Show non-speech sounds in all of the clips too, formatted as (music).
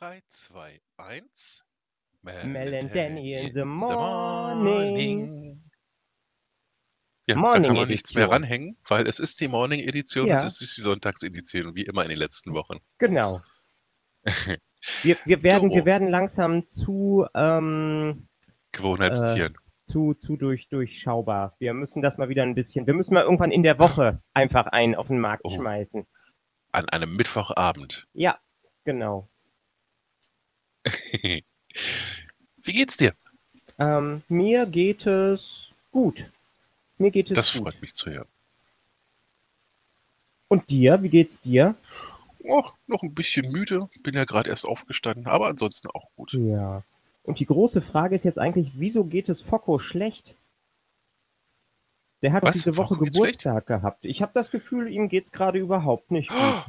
3, 2, 1. Mel and Danny in the morning. Ja, Morning da kann man nichts mehr ranhängen, weil es ist die Morning-Edition Ja. und es ist die Sonntagsedition, wie immer in den letzten Wochen. Genau. (laughs) Wir, wir, werden, So. wir werden langsam zu, ähm, Gewohnheitstieren. zu, zu durch, durchschaubar. Wir müssen das mal wieder ein bisschen, wir müssen mal irgendwann in der Woche einfach einen auf den Markt Oh. schmeißen. An einem Mittwochabend. Ja, genau. (laughs) Wie geht's dir? Ähm, mir geht es gut. Mir geht es Das gut. freut mich zu hören. Und dir, wie geht's dir? Oh, noch ein bisschen müde. Bin ja gerade erst aufgestanden, aber ansonsten auch gut. Ja. Und die große Frage ist jetzt eigentlich, wieso geht es Focko schlecht? Der hat Was? diese Woche Focko? Geburtstag gehabt. Ich habe das Gefühl, ihm geht's gerade überhaupt nicht (gasps) gut.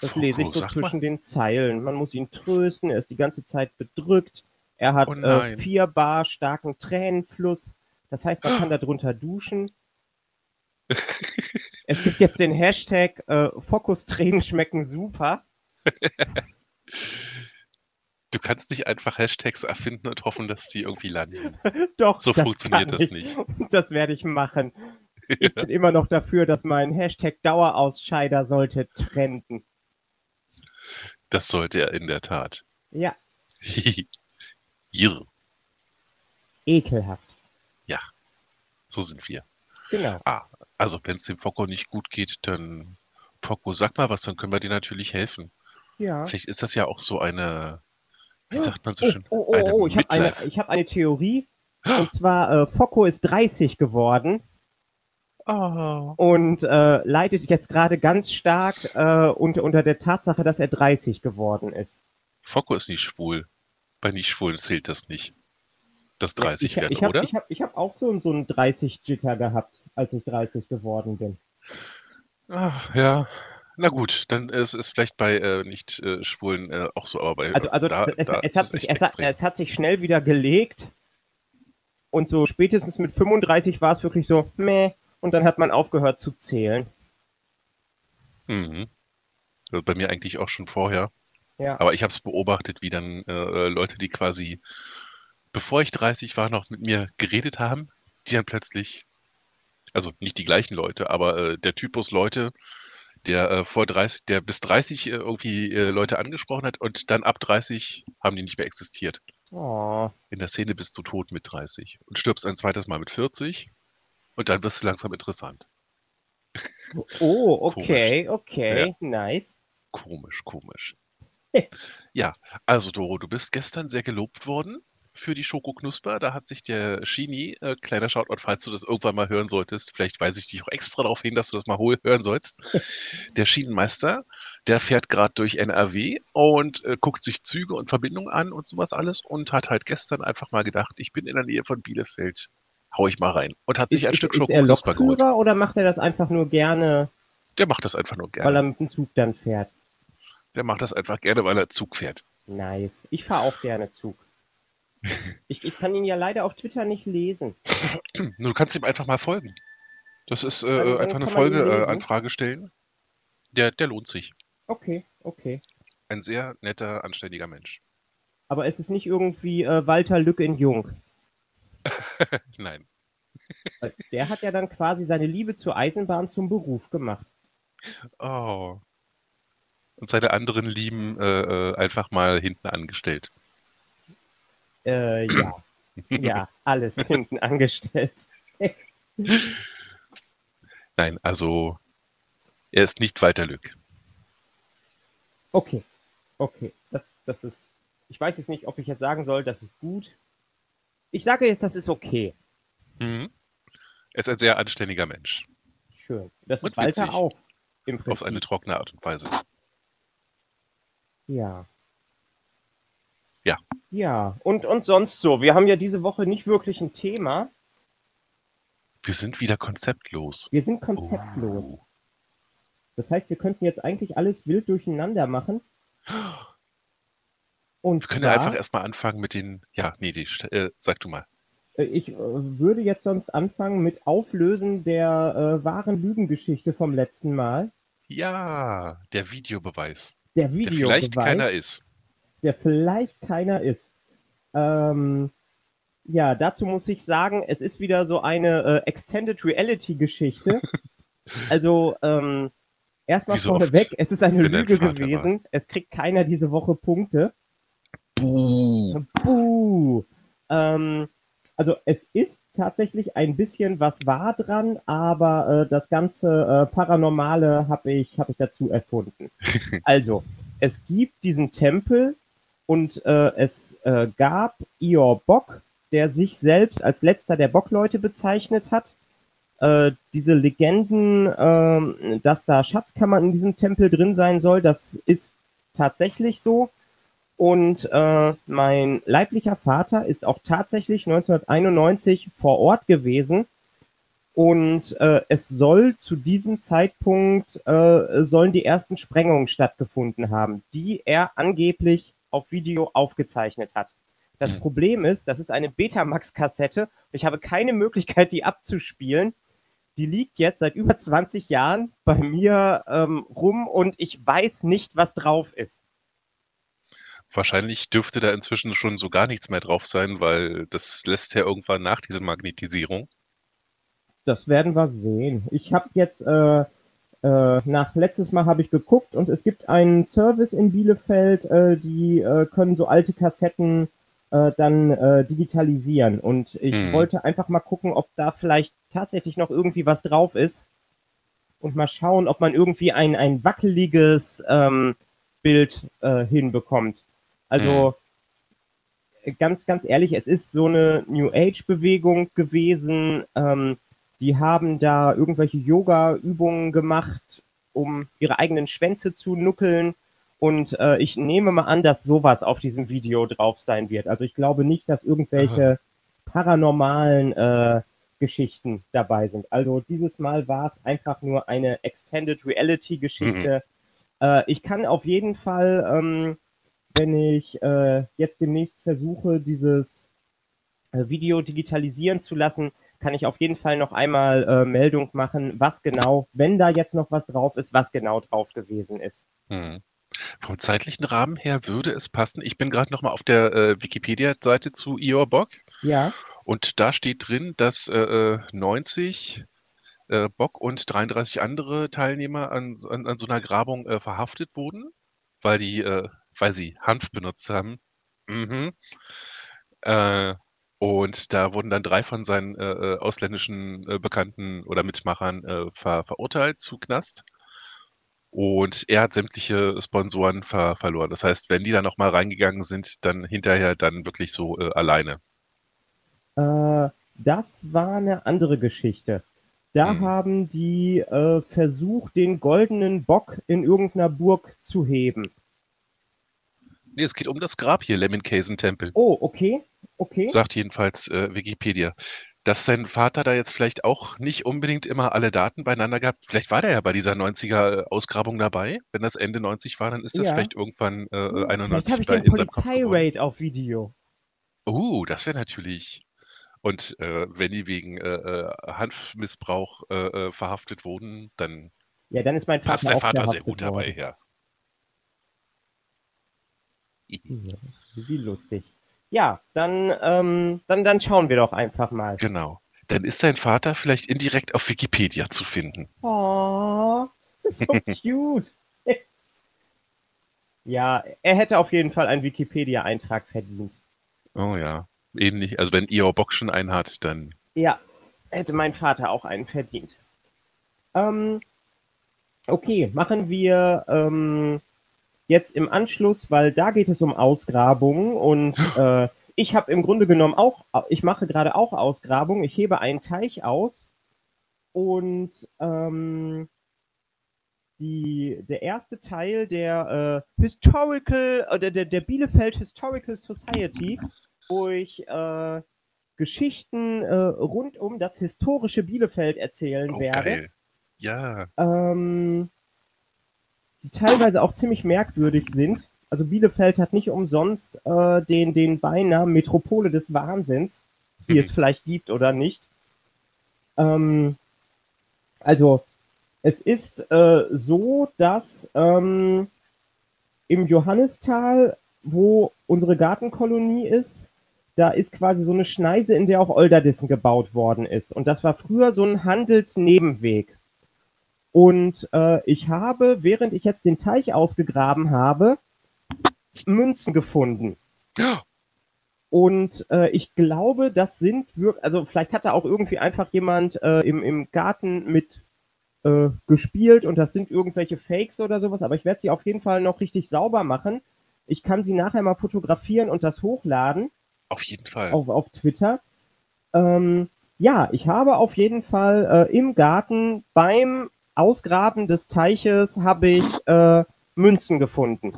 Das Focko, lese ich so zwischen mal. den Zeilen. Man muss ihn trösten, er ist die ganze Zeit bedrückt. Er hat Oh äh, vier Bar starken Tränenfluss. Das heißt, man kann (gasps) darunter duschen. (laughs) Es gibt jetzt den Hashtag äh, Fokus-Tränen schmecken super. (laughs) Du kannst nicht einfach Hashtags erfinden und hoffen, dass die irgendwie landen. (laughs) Doch, So das funktioniert das ich. nicht. Das werde ich machen. Ich bin immer noch dafür, dass mein Hashtag Dauerausscheider sollte trenden. Das sollte er in der Tat. Ja, (laughs) Jirr, ekelhaft. so sind wir. Genau. Also, wenn es dem Focko nicht gut geht, dann Focko, sag mal was, dann können wir dir natürlich helfen. Ja. Vielleicht ist das ja auch so eine, wie sagt man so Oh, schön, oh, oh, oh, ich habe eine, ich hab eine Theorie. (gasps) Und zwar, äh, Focko ist 30 geworden Oh. und äh, leidet jetzt gerade ganz stark äh, unter, unter der Tatsache, dass er 30 geworden ist. Focko ist nicht schwul. Bei nicht schwulen zählt das nicht. Das 30 ich, werden, ich hab, oder? Ich habe ich hab auch so, so einen 30-Jitter gehabt, als ich 30 geworden bin. Ah, ja. Na gut, dann ist es vielleicht bei äh, nicht äh, Schwulen auch so, aber bei Also, also da, es, da es, hat sich, es, hat, es hat sich schnell wieder gelegt. Und so spätestens mit 35 war es wirklich so, meh. Und dann hat man aufgehört zu zählen. Mhm. Also bei mir eigentlich auch schon vorher. Ja. Aber ich habe es beobachtet, wie dann äh, Leute, die quasi, bevor ich 30 war, noch mit mir geredet haben, die dann plötzlich, also nicht die gleichen Leute, aber äh, der Typus Leute, der äh, vor 30, der bis 30 äh, irgendwie äh, Leute angesprochen hat und dann ab 30 haben die nicht mehr existiert. Oh, In der Szene bist du tot mit 30 und stirbst ein zweites Mal mit 40 und dann wirst du langsam interessant. oh (laughs) okay, okay, nice. Komisch, komisch. (laughs) Ja, also Doro, du bist gestern sehr gelobt worden für die Schokoknusper. Da hat sich der Shini, äh, kleiner Shoutout, falls du das irgendwann mal hören solltest, vielleicht weise ich dich auch extra darauf hin, dass du das mal hören sollst. (laughs) Der Schienenmeister, der fährt gerade durch NRW und äh, guckt sich Züge und Verbindungen an und sowas alles und hat halt gestern einfach mal gedacht, ich bin in der Nähe von Bielefeld, hau ich mal rein. Und hat sich Ist, ein ist, Stück ist er Schokoknusper geholt. Oder macht er das einfach nur gerne, Der macht das einfach nur weil gerne. er mit dem Zug dann fährt? Der macht das einfach gerne, weil er Zug fährt. Nice. Ich fahre auch gerne Zug. (laughs) Ich, ich kann ihn ja leider auf Twitter nicht lesen. (clears throat) Du kannst ihm einfach mal folgen. Das ist äh, Dann- dann einfach eine kann man ihn Folge, äh, stellen. Der, der lohnt sich. Okay, okay. Ein sehr netter, anständiger Mensch. Aber es ist nicht irgendwie äh, Walter Lück in Jung. (laughs) Nein. Der hat ja dann quasi seine Liebe zur Eisenbahn zum Beruf gemacht. Oh. Und seine anderen Lieben äh, äh, einfach mal hinten angestellt. Äh, ja. (laughs) ja, alles hinten angestellt. Nein, also er ist nicht Walter Lück. Okay, okay. Das, das ist. Ich weiß jetzt nicht, ob ich jetzt sagen soll, das ist gut. Ich sage jetzt, das ist okay. Mhm. Er ist ein sehr anständiger Mensch. Schön. Das Und ist Walter auch. Im Auf eine trockene Art und Weise. Ja. Ja. Ja. Und, und sonst so. Wir haben ja diese Woche nicht wirklich ein Thema. Wir sind wieder konzeptlos. Wir sind konzeptlos. Oh. Das heißt, wir könnten jetzt eigentlich alles wild durcheinander machen. (gasps) Und Wir können ja zwar, einfach erstmal anfangen mit den. Ja, nee, die, äh, sag du mal. äh, ich äh, würde jetzt sonst anfangen mit Auflösen der äh, wahren Lügengeschichte vom letzten Mal. Ja, der Videobeweis. Der Der Videobeweis. vielleicht keiner ist. der vielleicht keiner ist. Ähm, ja, dazu muss ich sagen, es ist wieder so eine äh, Extended Reality Geschichte. (laughs) also, ähm, erstmal so vorneweg, es ist eine Lüge gewesen. Es kriegt keiner diese Woche Punkte. Buh. Buh. Ähm, also es ist tatsächlich ein bisschen was wahr dran, aber äh, das ganze äh, Paranormale habe ich, hab ich dazu erfunden. (laughs) also, es gibt diesen Tempel und äh, es äh, gab Ior Bock, der sich selbst als letzter der Bockleute bezeichnet hat. Äh, diese Legenden, ähm, dass da Schatzkammern in diesem Tempel drin sein soll, das ist tatsächlich so. Und äh, mein leiblicher Vater ist auch tatsächlich 1991 vor Ort gewesen. Und äh, es soll zu diesem Zeitpunkt, äh, sollen die ersten Sprengungen stattgefunden haben, die er angeblich auf Video aufgezeichnet hat. Das Hm. Problem ist, das ist eine Betamax-Kassette und ich habe keine Möglichkeit, die abzuspielen. Die liegt jetzt seit über 20 Jahren bei mir ähm, rum und ich weiß nicht, was drauf ist. Wahrscheinlich dürfte da inzwischen schon so gar nichts mehr drauf sein, weil das lässt ja irgendwann nach, diese Magnetisierung. Das werden wir sehen. Ich habe jetzt äh, äh, nach letztes Mal habe ich geguckt und es gibt einen Service in Bielefeld, äh, die äh, können so alte Kassetten äh, dann äh, digitalisieren. Und ich Hm. wollte einfach mal gucken, ob da vielleicht tatsächlich noch irgendwie was drauf ist. Und mal schauen, ob man irgendwie ein, ein wackeliges ähm, Bild äh, hinbekommt. Also ganz, ganz ehrlich, es ist so eine New Age-Bewegung gewesen. Ähm, die haben da irgendwelche Yoga-Übungen gemacht, um ihre eigenen Schwänze zu nuckeln. Und äh, ich nehme mal an, dass sowas auf diesem Video drauf sein wird. Also ich glaube nicht, dass irgendwelche paranormalen äh, Geschichten dabei sind. Also dieses Mal war es einfach nur eine Extended Reality-Geschichte. Äh, ich kann auf jeden Fall, ähm, wenn ich äh, jetzt demnächst versuche, dieses äh, Video digitalisieren zu lassen, kann ich auf jeden Fall noch einmal äh, Meldung machen, was genau, wenn da jetzt noch was drauf ist, was genau drauf gewesen ist. Hm. Vom zeitlichen Rahmen her würde es passen. Ich bin gerade noch mal auf der äh, Wikipedia-Seite zu Ior Bock Ja, und da steht drin, dass äh, äh, 90 äh, Bock und 33 andere Teilnehmer an, so- an, an so einer Grabung äh, verhaftet wurden, weil die, äh, weil sie Hanf benutzt haben. Mhm. Äh, und da wurden dann drei von seinen äh, äh, ausländischen äh, Bekannten oder Mitmachern äh, ver verurteilt zu Knast. Und er hat sämtliche Sponsoren ver verloren. Das heißt, wenn die da noch mal reingegangen sind, dann hinterher dann wirklich so äh, alleine. das war eine andere Geschichte. Da Hm. haben die versucht, den goldenen Bock in irgendeiner Burg zu heben. Nee, es geht um das Grab hier, Lemminkäsen-Tempel. Oh, okay, okay. Sagt jedenfalls äh, Wikipedia. Dass sein Vater da jetzt vielleicht auch nicht unbedingt immer alle Daten beieinander gehabt, vielleicht war der ja bei dieser 90er-Ausgrabung dabei. Wenn das Ende 90 war, dann ist das Ja. vielleicht irgendwann äh, Hm, Vielleicht 91 habe ich bei den. Polizeiraid auf Video. Uh, das wäre natürlich. Und äh, wenn die wegen äh, äh, Hanfmissbrauch äh, äh, verhaftet wurden, dann Ja, dann ist mein Vater passt dein auch Vater sehr gut dabei her. Ja, (laughs) Wie lustig. Ja, dann, ähm, dann, dann schauen wir doch einfach mal. Genau. Dann ist sein Vater vielleicht indirekt auf Wikipedia zu finden. Oh, das ist so (laughs) cute. (laughs) ja, er hätte auf jeden Fall einen Wikipedia-Eintrag verdient. Oh ja. Ähnlich. Also wenn Ior Bock schon einen hat, dann. Ja, hätte mein Vater auch einen verdient. Ähm, okay, machen wir ähm, jetzt im Anschluss, weil da geht es um Ausgrabungen und (laughs) äh, ich habe im Grunde genommen auch, ich mache gerade auch Ausgrabungen. Ich hebe einen Teich aus und ähm, die, der erste Teil der äh, Historical, oder der, der Bielefeld Historical Society, wo ich äh, Geschichten äh, rund um das historische Bielefeld erzählen Oh, werde, geil. Ja. ähm, die teilweise auch ziemlich merkwürdig sind. Also Bielefeld hat nicht umsonst äh, den, den Beinamen Metropole des Wahnsinns, die es (laughs) vielleicht gibt oder nicht. Ähm, also es ist äh, so, dass ähm, im Johannistal wo unsere Gartenkolonie ist, da ist quasi so eine Schneise, in der auch Olderdissen gebaut worden ist. Und das war früher so ein Handelsnebenweg. Und äh, ich habe, während ich jetzt den Teich ausgegraben habe, Münzen gefunden. Und äh, ich glaube, das sind wirklich, also vielleicht hat da auch irgendwie einfach jemand äh, im, im Garten mit äh, gespielt und das sind irgendwelche Fakes oder sowas, aber ich werde sie auf jeden Fall noch richtig sauber machen. Ich kann sie nachher mal fotografieren und das hochladen. Auf jeden Fall. Auf, auf Twitter. Ähm, ja, ich habe auf jeden Fall äh, im Garten beim Ausgraben des Teiches habe ich äh, Münzen gefunden.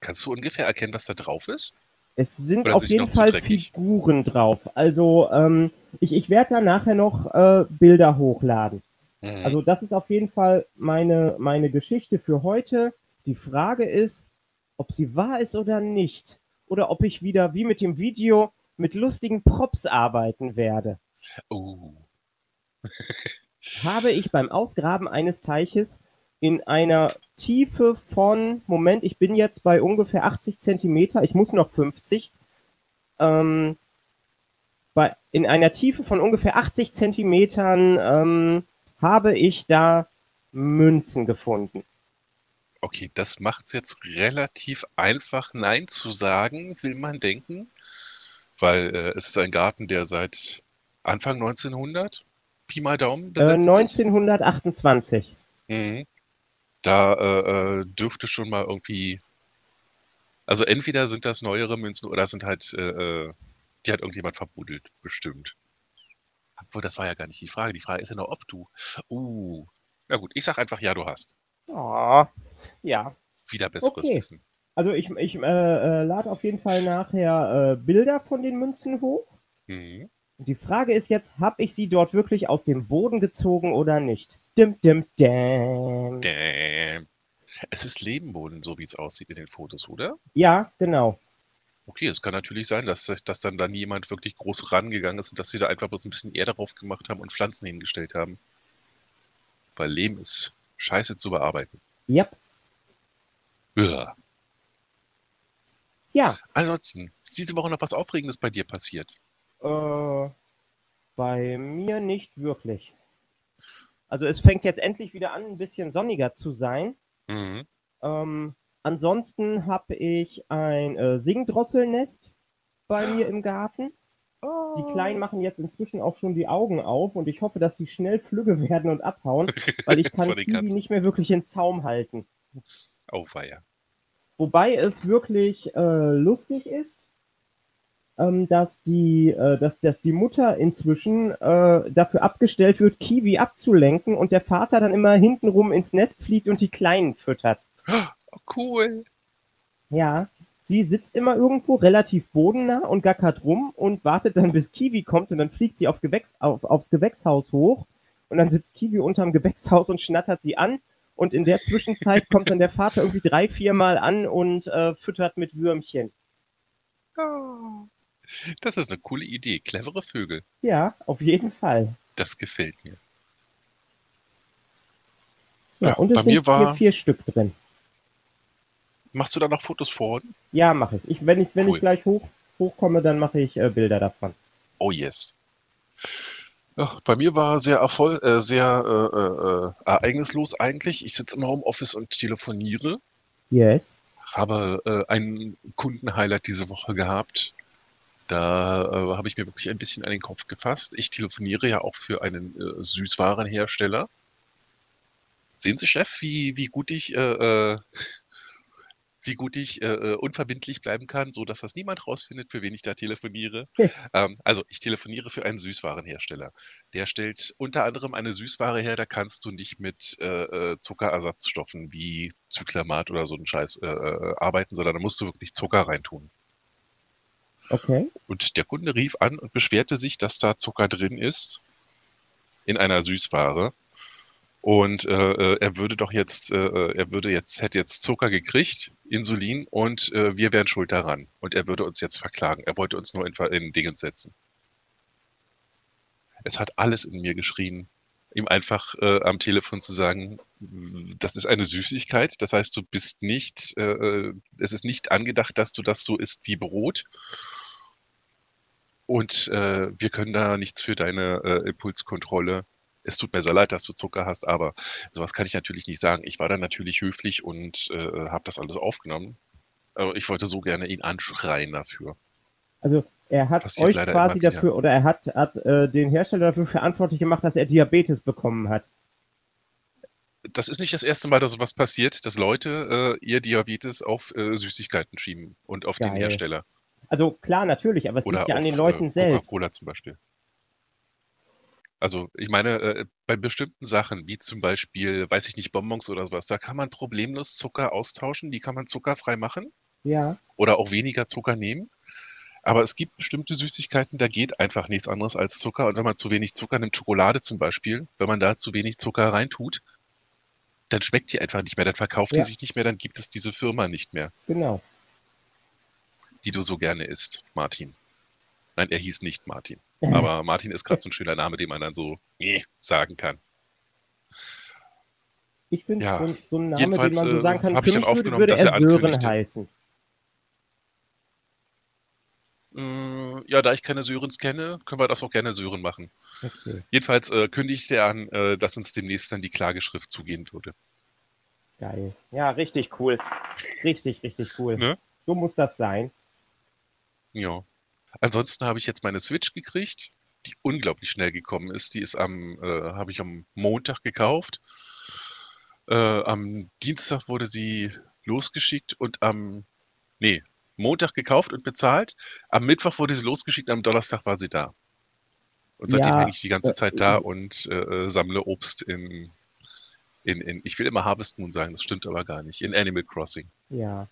Kannst du ungefähr erkennen, was da drauf ist? Es sind auf jeden Fall Figuren drauf. Also ähm, ich, ich werde da nachher noch äh, Bilder hochladen. Mhm. Also das ist auf jeden Fall meine, meine Geschichte für heute. Die Frage ist, ob sie wahr ist oder nicht. Oder ob ich wieder wie mit dem Video mit lustigen Props arbeiten werde. Oh. (laughs) habe ich beim Ausgraben eines Teiches in einer Tiefe von, Moment, ich bin jetzt bei ungefähr 80 Zentimeter, ich muss noch 50, ähm, bei, in einer Tiefe von ungefähr 80 Zentimetern ähm, habe ich da Münzen gefunden. Okay, das macht es jetzt relativ einfach, Nein zu sagen, will man denken, weil äh, es ist ein Garten, der seit Anfang 1900 Pi mal Daumen besetzt äh, 1928. Ist. Mhm. Da äh, äh, dürfte schon mal irgendwie. Also entweder sind das neuere Münzen oder sind halt, äh, äh, die hat irgendjemand verbuddelt, bestimmt. Obwohl, das war ja gar nicht die Frage. Die Frage ist ja nur, ob du. Uh. Na gut, ich sag einfach, ja, du hast. Oh, ja. Wieder besseres okay. Wissen. Also ich, ich äh, äh, lade auf jeden Fall nachher äh, Bilder von den Münzen hoch. Mhm. Und die Frage ist jetzt, habe ich sie dort wirklich aus dem Boden gezogen oder nicht? Dim, dim, dim. Damn. Es ist Lebenboden, so wie es aussieht in den Fotos, oder? Ja, genau. Okay, es kann natürlich sein, dass, dass dann da jemand wirklich groß rangegangen ist und dass sie da einfach bloß ein bisschen Erde drauf gemacht haben und Pflanzen hingestellt haben. Weil Lehm ist scheiße zu bearbeiten. Yep. Ja. Ja. Ansonsten, ist diese Woche noch was Aufregendes bei dir passiert? Äh, bei mir nicht wirklich. Also es fängt jetzt endlich wieder an, ein bisschen sonniger zu sein. Mhm. Ähm, ansonsten habe ich ein äh, Singdrosselnest bei mir im Garten. Oh. Die Kleinen machen jetzt inzwischen auch schon die Augen auf und ich hoffe, dass sie schnell flügge (laughs) werden und abhauen, (laughs) weil ich kann die nicht mehr wirklich in Zaum halten. Oh, feier. Wobei es wirklich äh, lustig ist, ähm, dass, die, äh, dass, dass die Mutter inzwischen äh, dafür abgestellt wird, Kiwi abzulenken und der Vater dann immer hintenrum ins Nest fliegt und die Kleinen füttert. Oh, cool. Ja, sie sitzt immer irgendwo relativ bodennah und gackert rum und wartet dann, bis Kiwi kommt und dann fliegt sie auf Gewächs, auf, aufs Gewächshaus hoch und dann sitzt Kiwi unterm Gewächshaus und schnattert sie an und in der Zwischenzeit kommt dann der Vater irgendwie drei, viermal an und äh, füttert mit Würmchen. Oh. Das ist eine coole Idee. Clevere Vögel. Ja, auf jeden Fall. Das gefällt mir. Ja, ja und es bei sind mir war, hier vier Stück drin. Machst du da noch Fotos vor? Ja, mache ich. ich. Wenn, ich, wenn cool. ich gleich hoch, hochkomme, dann mache ich äh, Bilder davon. Oh yes. Ach, bei mir war sehr erfolg, äh, sehr äh, äh, äh, ereignislos eigentlich. Ich sitze im Homeoffice und telefoniere. Yes. Habe äh, einen Kundenhighlight diese Woche gehabt. Da äh, habe ich mir wirklich ein bisschen an den Kopf gefasst. Ich telefoniere ja auch für einen äh, Süßwarenhersteller. Sehen Sie, Chef, wie, wie gut ich, äh, äh (laughs) wie gut ich äh, äh, unverbindlich bleiben kann, so dass das niemand rausfindet, für wen ich da telefoniere. ähm, also ich telefoniere für einen Süßwarenhersteller. Der stellt unter anderem eine Süßware her, da kannst du nicht mit Zuckerersatzstoffen wie Zyklamat oder so einen Scheiß arbeiten, sondern da musst du wirklich Zucker reintun. Okay. Und der Kunde rief an und beschwerte sich, dass da Zucker drin ist in einer Süßware. Und äh, äh er würde doch jetzt, äh, äh, er würde jetzt, hätte jetzt Zucker gekriegt, Insulin, und äh, wir wären schuld daran. Und er würde uns jetzt verklagen. Er wollte uns nur in, in Dingens setzen. Es hat alles in mir geschrien. ihm einfach äh, am Telefon zu sagen, das ist eine Süßigkeit. Das heißt, du bist nicht, es ist nicht angedacht, dass du das so isst wie Brot. Und äh, wir können da nichts für deine äh, Impulskontrolle. Es tut mir sehr leid, dass du Zucker hast, aber sowas kann ich natürlich nicht sagen. Ich war dann natürlich höflich und äh, habe das alles aufgenommen. Aber ich wollte so gerne ihn anschreien dafür. Also er hat Passiert euch quasi dafür oder er hat, hat äh, den Hersteller dafür verantwortlich gemacht, dass er Diabetes bekommen hat. Das ist nicht das erste Mal, dass sowas passiert, dass Leute äh, ihr Diabetes auf äh, Süßigkeiten schieben und auf den Geil. Hersteller. Also klar, natürlich, aber es Oder liegt ja an den Leuten äh, selbst. Coca-Cola zum Beispiel. Also ich meine, äh, bei bestimmten Sachen, wie zum Beispiel, weiß ich nicht, Bonbons oder sowas, da kann man problemlos Zucker austauschen, die kann man zuckerfrei machen Ja, oder auch weniger Zucker nehmen. Aber es gibt bestimmte Süßigkeiten, da geht einfach nichts anderes als Zucker. Und wenn man zu wenig Zucker nimmt, Schokolade zum Beispiel, wenn man da zu wenig Zucker reintut, dann schmeckt die einfach nicht mehr, dann verkauft die Ja. sich nicht mehr, dann gibt es diese Firma nicht mehr, genau. Die du so gerne isst, Martin. Nein, er hieß nicht Martin. Aber Martin ist gerade so ein schöner Name, den man dann so äh, sagen kann. Ich finde, Ja, so, ein- so Name, den man so äh, sagen kann, hab ich dann würde, aufgenommen, würde dass er er Sören heißen. Mm, Ja, da ich keine Sörens kenne, können wir das auch gerne Sören machen. Okay, Jedenfalls äh, kündigte er an, äh, dass uns demnächst dann die Klageschrift zugehen würde. geil. Ja, richtig cool. Richtig, richtig cool. Ne? So muss das sein. Ja. Ansonsten habe ich jetzt meine Switch gekriegt, die unglaublich schnell gekommen ist. Die ist am, äh, habe ich am Montag gekauft. Äh, am Dienstag wurde sie losgeschickt und am, nee, Montag gekauft und bezahlt. Am Mittwoch wurde sie losgeschickt, am Donnerstag war sie da. Und seitdem Ja, hänge ich die ganze äh, Zeit da und äh, äh, sammle Obst in, in, in, ich will immer Harvest Moon sagen, das stimmt aber gar nicht, in Animal Crossing. Ja.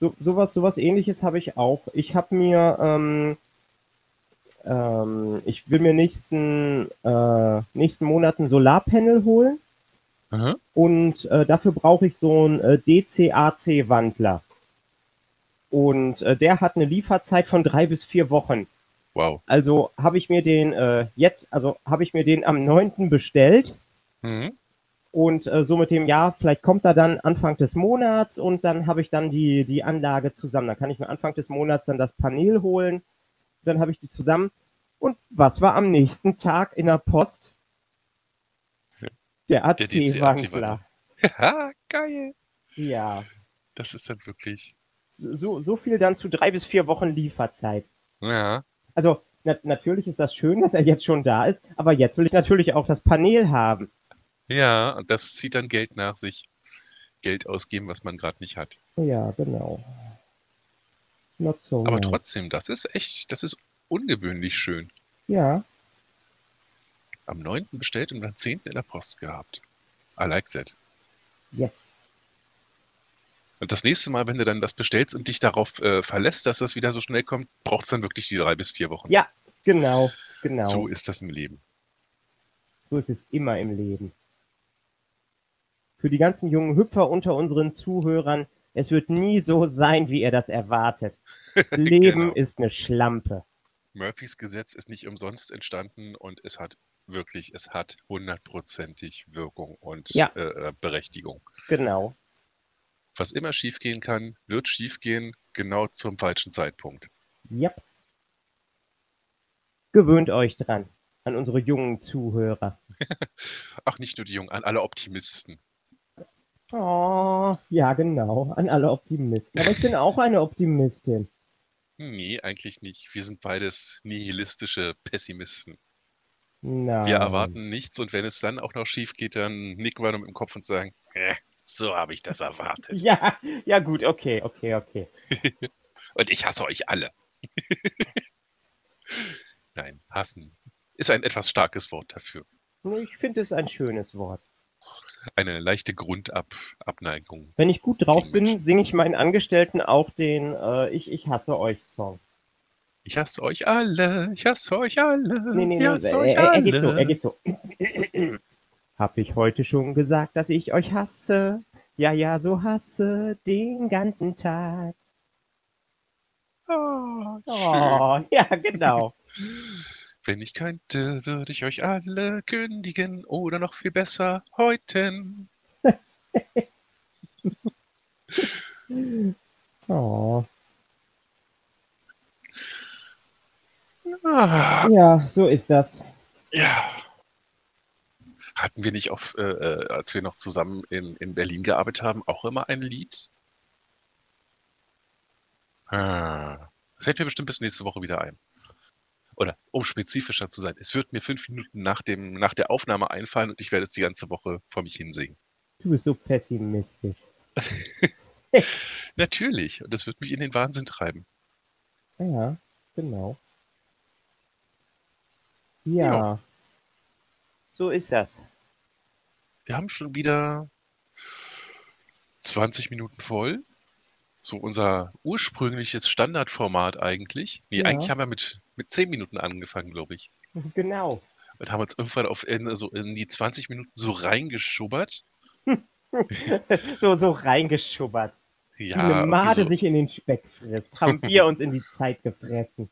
So, sowas, sowas ähnliches habe ich auch. Ich habe mir, ähm, ähm, ich will mir nächsten, äh, nächsten Monat ein Solarpanel holen Aha. und äh, dafür brauche ich so einen äh, DC-AC-Wandler. Und äh, der hat eine Lieferzeit von drei bis vier Wochen. Wow. Also habe ich mir den äh, jetzt, also habe ich mir den am 9. bestellt Mhm. Und äh, so mit dem Jahr, vielleicht kommt er dann Anfang des Monats und dann habe ich dann die, die Anlage zusammen. Dann kann ich mir Anfang des Monats dann das Panel holen. Dann habe ich die zusammen. Und was war am nächsten Tag in der Post? Der AC-Wandler. Haha, (laughs) geil. Ja. Das ist dann wirklich. So, so viel dann zu drei bis vier Wochen Lieferzeit. Ja. Also na, natürlich ist das schön, dass er jetzt schon da ist, aber jetzt will ich natürlich auch das Panel haben. Ja, und das zieht dann Geld nach sich. Geld ausgeben, was man gerade nicht hat. Ja, genau. Not so Aber nice. trotzdem, das ist echt, das ist ungewöhnlich schön. Ja, Am 9. bestellt und am 10. in der Post gehabt. I like that. yes. Und das nächste Mal, wenn du dann das bestellst und dich darauf äh, verlässt, dass das wieder so schnell kommt, braucht es dann wirklich die drei bis vier Wochen. Ja, genau, genau. So So. ist das im Leben. ist es immer im Leben. Für die ganzen jungen Hüpfer unter unseren Zuhörern, es wird nie so sein, wie ihr das erwartet. Das (laughs) Leben Genau. ist eine Schlampe. Murphys Gesetz ist nicht umsonst entstanden und es hat wirklich, es hat hundertprozentig Wirkung und Ja. äh, Berechtigung. Genau. Was immer schiefgehen kann, wird schiefgehen, genau zum falschen Zeitpunkt. Yep. Gewöhnt euch dran, an unsere jungen Zuhörer. (laughs) Ach, nicht nur die Jungen, an alle Optimisten. Oh, ja, genau, an alle Optimisten. Aber ich bin auch eine Optimistin. Nee, eigentlich nicht. Wir sind beides nihilistische Pessimisten. Nein. Wir erwarten nichts und wenn es dann auch noch schief geht, dann nicken wir nur mit dem Kopf und sagen, äh, so habe ich das erwartet. Ja, ja, gut, okay, okay, okay. (laughs) Und ich hasse euch alle. (laughs) Nein, hassen ist ein etwas starkes Wort dafür. Ich finde es ein schönes Wort. Eine leichte Grundabneigung. Wenn ich gut drauf bin, singe ich meinen Angestellten auch den äh, ich, ich hasse euch Song. Ich hasse euch alle, ich hasse euch alle. Nee, nee, nee, er, er, er geht so, er geht so. (clears throat) Hab ich heute schon gesagt, dass ich euch hasse? Ja, ja, so hasse den ganzen Tag. Oh, schön. Oh, ja, genau. (laughs) Wenn ich könnte, würde ich euch alle kündigen oder noch viel besser häuten. (laughs) Oh. Ah, Ja, so ist das. ja. Hatten wir nicht auf, äh, äh, als wir noch zusammen in, in Berlin gearbeitet haben, auch immer ein Lied? Ah, das fällt mir bestimmt bis nächste Woche wieder ein. Oder um spezifischer zu sein, es wird mir fünf Minuten nach, dem, nach der Aufnahme einfallen und ich werde es die ganze Woche vor mich hinsingen. Du bist so pessimistisch. (laughs) Natürlich, und das wird mich in den Wahnsinn treiben. Ja, genau. Ja. Ja. So ist das. Wir haben schon wieder 20 Minuten voll. So unser ursprüngliches Standardformat eigentlich. Nee, Ja. eigentlich haben wir mit, mit 10 Minuten angefangen, glaube ich. (laughs) Genau. Und haben uns irgendwann auf in, so in die 20 Minuten so reingeschubbert. (laughs) So, so reingeschubbert. Wie Ja, eine irgendwie Made so, sich in den Speck frisst, haben (laughs) wir uns in die Zeit gefressen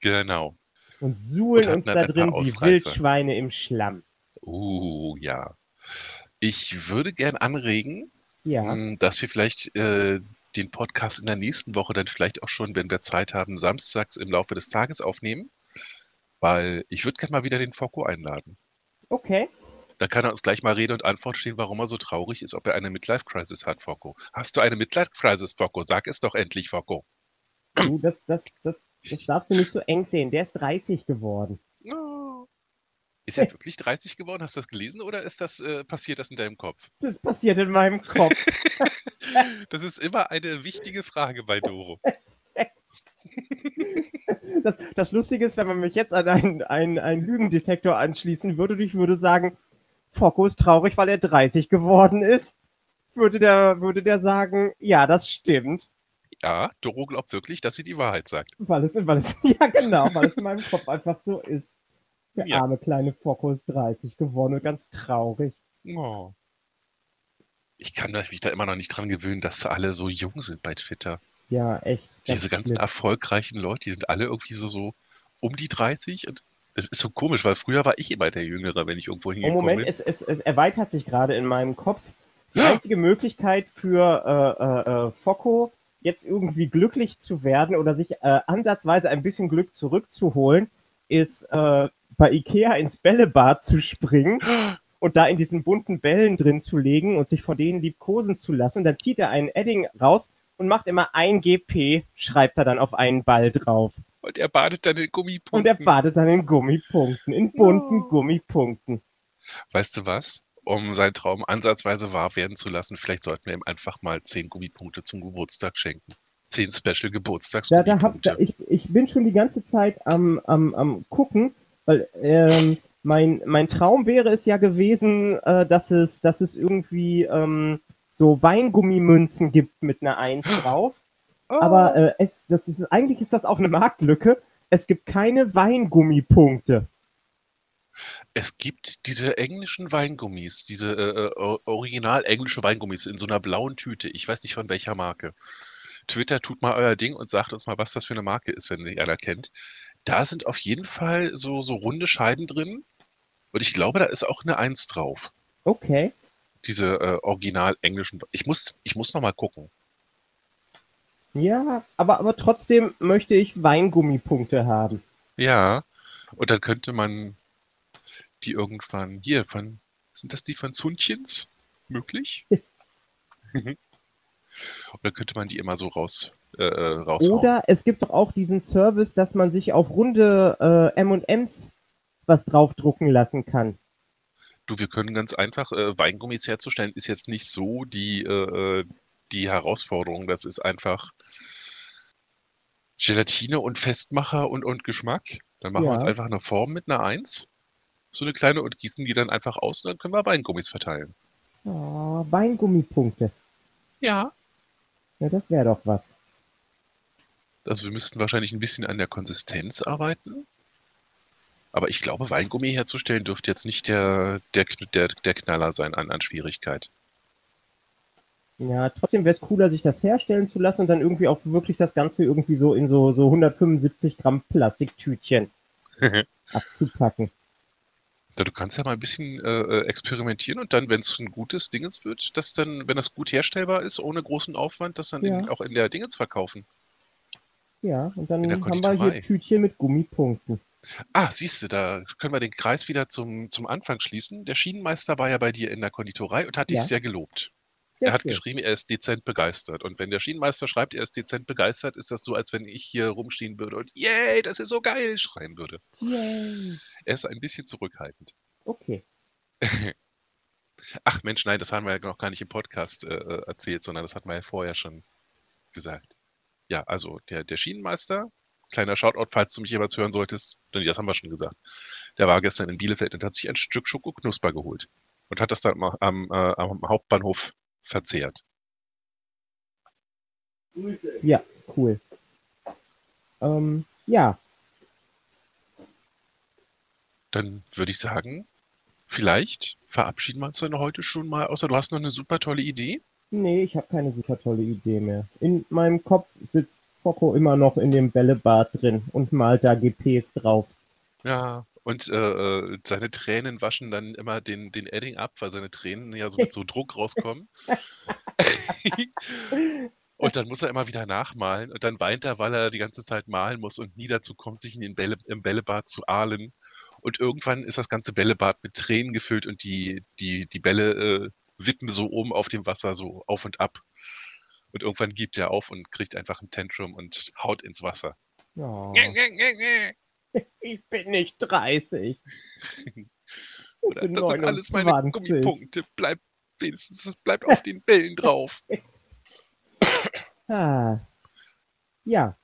genau. und suhlen Und uns da drin wie. Wildschweine im Schlamm. Uh, ja. Ich würde gern anregen, Ja, mh, dass wir vielleicht äh, den Podcast in der nächsten Woche dann vielleicht auch schon, wenn wir Zeit haben, samstags im Laufe des Tages aufnehmen. Weil ich würde gerne mal wieder den Focko einladen. okay. Da kann er uns gleich mal Rede und Antwort stehen, warum er so traurig ist, ob er eine Midlife-Crisis hat, Focko. Hast du eine Midlife-Crisis, Focko? Sag es doch endlich, Focko. Du, das, das, das, das darfst du nicht so eng sehen. Der ist 30 geworden. Ist er wirklich 30 geworden? Hast du das gelesen oder ist das äh, passiert das in deinem Kopf? Das passiert in meinem Kopf. (laughs) Das ist immer eine wichtige Frage bei Doro. (laughs) Das, das Lustige ist, wenn man mich jetzt an einen, einen, einen Lügendetektor anschließen würde ich würde sagen, Focko ist traurig, weil er 30 geworden ist, würde der, würde der sagen, ja, das stimmt. Ja, Doro glaubt wirklich, dass sie die Wahrheit sagt. Weil es, weil es, (laughs) ja genau, weil es in meinem Kopf einfach so ist. Der Ja. arme kleine Focko ist 30 geworden und ganz traurig. Oh. Ich kann mich da immer noch nicht dran gewöhnen, dass sie alle so jung sind bei Twitter. Ja, echt. Diese ganzen schlimm. erfolgreichen Leute, die sind alle irgendwie so, so um die 30 und das ist so komisch, weil früher war ich immer der Jüngere, wenn ich irgendwo Oh, hingekommen Moment, bin. es, es, es erweitert sich gerade in meinem Kopf. Die Ja. einzige Möglichkeit für äh, äh, äh, Focko, jetzt irgendwie glücklich zu werden oder sich äh, ansatzweise ein bisschen Glück zurückzuholen, ist äh, bei Ikea ins Bällebad zu springen (gasps) und da in diesen bunten Bällen drin zu legen und sich vor denen liebkosen zu lassen. Und dann zieht er einen Edding raus und macht immer ein GP, schreibt er dann auf einen Ball drauf. Und er badet dann in Gummipunkten. Und er badet dann in Gummipunkten, in bunten No. Gummipunkten. Weißt du was? Um seinen Traum ansatzweise wahr werden zu lassen, vielleicht sollten wir ihm einfach mal 10 Gummipunkte zum Geburtstag schenken. 10 Special Da, Geburtstagsgummipunkte. da hab, da, ich, ich bin schon die ganze Zeit am, am, am gucken, weil ähm, mein, mein Traum wäre es ja gewesen, äh, dass, es, dass es irgendwie ähm, so Weingummimünzen gibt mit einer Eins (gasps) drauf. Oh. Aber äh, es, das ist, eigentlich ist das auch eine Marktlücke. Es gibt keine Weingummipunkte. Es gibt diese englischen Weingummis, diese äh, äh, original englische Weingummis in so einer blauen Tüte. Ich weiß nicht von welcher Marke. Twitter tut mal euer Ding und sagt uns mal, was das für eine Marke ist, wenn ihr einer kennt. Da sind auf jeden Fall so, so runde Scheiben drin. Und ich glaube, da ist auch eine Eins drauf. Okay. Diese äh, original englischen. Ich muss, ich muss noch mal gucken. Ja, aber, aber trotzdem möchte ich Weingummipunkte haben. Ja. Und dann könnte man die irgendwann hier von. Sind das die von Zundchens? Möglich? (laughs) Und dann könnte man die immer so raus, äh, äh, raushauen. Oder es gibt doch auch diesen Service, dass man sich auf runde äh, M&Ms was draufdrucken lassen kann. Du, wir können ganz einfach, äh, Weingummis herzustellen, ist jetzt nicht so die, äh, äh, die Herausforderung. Das ist einfach Gelatine und Festmacher und, und Geschmack. Dann machen wir uns Ja. einfach eine Form mit einer Eins. So eine kleine und gießen die dann einfach aus und dann können wir Weingummis verteilen. Oh, Weingummipunkte. Ja. Ja, das wäre doch was. Also wir müssten wahrscheinlich ein bisschen an der Konsistenz arbeiten. Aber ich glaube, Weingummi herzustellen dürfte jetzt nicht der, der, der, der Knaller sein an, an Schwierigkeit. Ja, trotzdem wäre es cooler, sich das herstellen zu lassen und dann irgendwie auch wirklich das Ganze irgendwie so in so, so 175 Gramm Plastiktütchen. (laughs) abzupacken. Ja, du kannst ja mal ein bisschen äh, äh experimentieren und dann, wenn es ein gutes Dingens wird, dass dann, wenn das gut herstellbar ist, ohne großen Aufwand, das dann Ja. in, auch in der Dingens verkaufen. Ja, und dann haben wir hier Tütchen mit Gummipunkten. Ah, siehst du, da können wir den Kreis wieder zum, zum Anfang schließen. Der Schienenmeister war ja bei dir in der Konditorei und hat dich Ja. sehr gelobt. Sehr er hat schön. geschrieben, er ist dezent begeistert. Und wenn der Schienenmeister schreibt, er ist dezent begeistert, ist das so, als wenn ich hier rumstehen würde und yay, das ist so geil schreien würde. Yay. Er ist ein bisschen zurückhaltend. Okay. Ach Mensch, nein, das haben wir ja noch gar nicht im Podcast äh, äh, erzählt, sondern das hatten wir ja vorher schon gesagt. Ja, also der, der Schienenmeister, kleiner Shoutout, falls du mich jemals hören solltest, denn das haben wir schon gesagt. Der war gestern in Bielefeld und hat sich ein Stück Schokoknusper geholt und hat das dann am, äh, am Hauptbahnhof verzehrt. Ja, cool. Ähm, ja, Dann würde ich sagen, vielleicht verabschieden wir uns dann heute schon mal, außer du hast noch eine super tolle Idee. nee, ich habe keine super tolle Idee mehr. In meinem Kopf sitzt Focko immer noch in dem Bällebad drin und malt da GPs drauf. Ja, und äh, äh, seine Tränen waschen dann immer den, den Edding ab, weil seine Tränen ja so mit so Druck rauskommen. (laughs) und dann muss er immer wieder nachmalen und dann weint er, weil er die ganze Zeit malen muss und nie dazu kommt, sich in den Bälle, im Bällebad zu ahlen. Und irgendwann ist das ganze Bällebad mit Tränen gefüllt und die, die, die Bälle äh, wippen so oben auf dem Wasser so auf und ab. Und irgendwann gibt er auf und kriegt einfach ein Tantrum und haut ins Wasser. Ja, (laughs) Ich bin nicht 30. (laughs) Ich Oder, das sind alles meine 29. Gummipunkte. Bleib wenigstens, bleib auf den Bällen drauf. (laughs) Ah. Ja.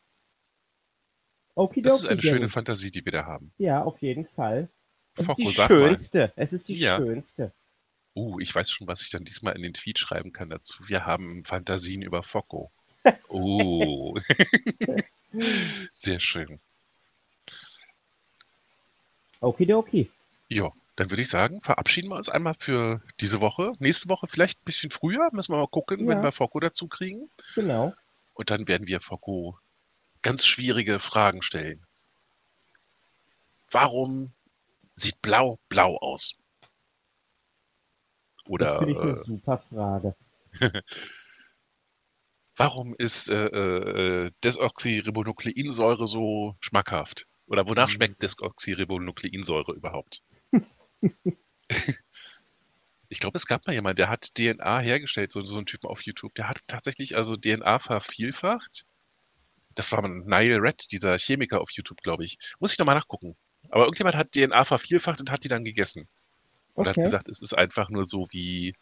Okidoki. Das ist eine schöne. Fantasie, die wir da haben. Ja, auf jeden Fall. Es ist Focko, die schönste. Es ist die Ja. schönste. Uh, ich weiß schon, was ich dann diesmal in den Tweet schreiben kann dazu. Wir haben Fantasien über Focko. Oh. Sehr schön. Okidoki. Ja, dann würde ich sagen, verabschieden wir uns einmal für diese Woche. Nächste Woche vielleicht ein bisschen früher. Müssen wir mal gucken, wenn Ja. wir Focko dazu kriegen. Genau. Und dann werden wir Focko ganz schwierige Fragen stellen. Warum sieht Blau blau aus? Das Oder finde ich eine äh, super Frage. (laughs) warum ist äh, äh, Desoxyribonukleinsäure so schmackhaft? Oder wonach Mhm. schmeckt Desoxyribonukleinsäure überhaupt? (laughs) Ich glaube, es gab mal jemanden, der hat DNA hergestellt, so, so einen Typen auf YouTube. Der hat tatsächlich also DNA vervielfacht. Das war Nile Red, dieser Chemiker auf YouTube, glaube ich. Muss ich nochmal nachgucken. Aber irgendjemand hat DNA vervielfacht und hat die dann gegessen. Und hat Okay. gesagt, es ist einfach nur so wie,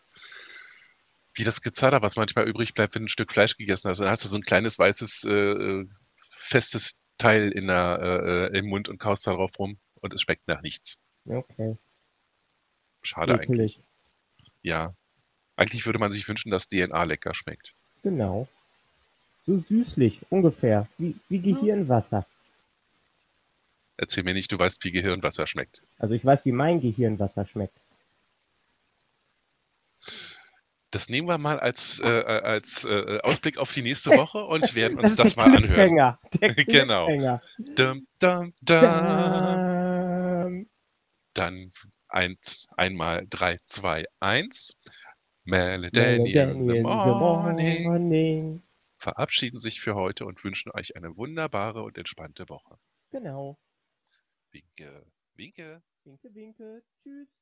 wie das Gezatter, was manchmal übrig bleibt, wenn du ein Stück Fleisch gegessen hast. Dann hast du so ein kleines weißes, äh, äh, festes Teil in der, äh, äh, im Mund und kaust da drauf rum und es schmeckt nach nichts. Okay. Schade eigentlich. Ekelig. Ja. Eigentlich würde man sich wünschen, dass DNA lecker schmeckt. Genau. So süßlich, ungefähr. Wie, wie Gehirnwasser. Erzähl mir nicht, du weißt, wie Gehirnwasser schmeckt. Also ich weiß, wie mein Gehirnwasser schmeckt. Das nehmen wir mal als, äh, äh, als äh, (laughs) Ausblick auf die nächste Woche und werden uns das, der mal anhören. (laughs) Genau. Dum, dum, dum. Dann eins, einmal drei, zwei, eins. Melody in the in the morning. morning. Verabschieden sich für heute und wünschen euch eine wunderbare und entspannte Woche. Genau. Winke, winke. Winke, winke. Tschüss.